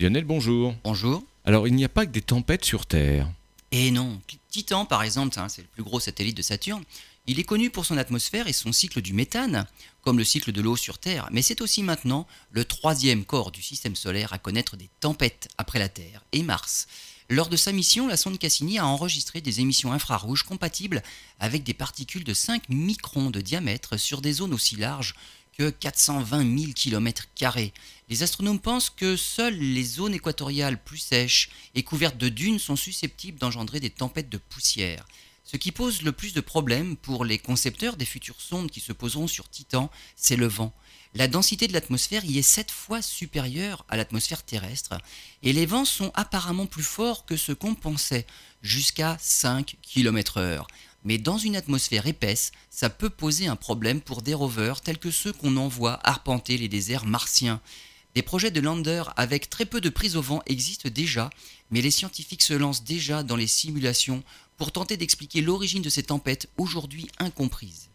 Lionel, bonjour. Bonjour. Alors, il n'y a pas que des tempêtes sur Terre. Et non, Titan par exemple, hein, c'est le plus gros satellite de Saturne, il est connu pour son atmosphère et son cycle du méthane, comme le cycle de l'eau sur Terre, mais c'est aussi maintenant le troisième corps du système solaire à connaître des tempêtes après la Terre et Mars. Lors de sa mission, la sonde Cassini a enregistré des émissions infrarouges compatibles avec des particules de 5 microns de diamètre sur des zones aussi larges que 420 000 km. Les astronomes pensent que seules les zones équatoriales plus sèches et couvertes de dunes sont susceptibles d'engendrer des tempêtes de poussière. Ce qui pose le plus de problèmes pour les concepteurs des futures sondes qui se poseront sur Titan, c'est le vent. La densité de l'atmosphère y est 7 fois supérieure à l'atmosphère terrestre, et les vents sont apparemment plus forts que ce qu'on pensait, jusqu'à 5 km/h. Mais dans une atmosphère épaisse, ça peut poser un problème pour des rovers tels que ceux qu'on envoie arpenter les déserts martiens. Des projets de lander avec très peu de prise au vent existent déjà, mais les scientifiques se lancent déjà dans les simulations pour tenter d'expliquer l'origine de ces tempêtes aujourd'hui incomprises.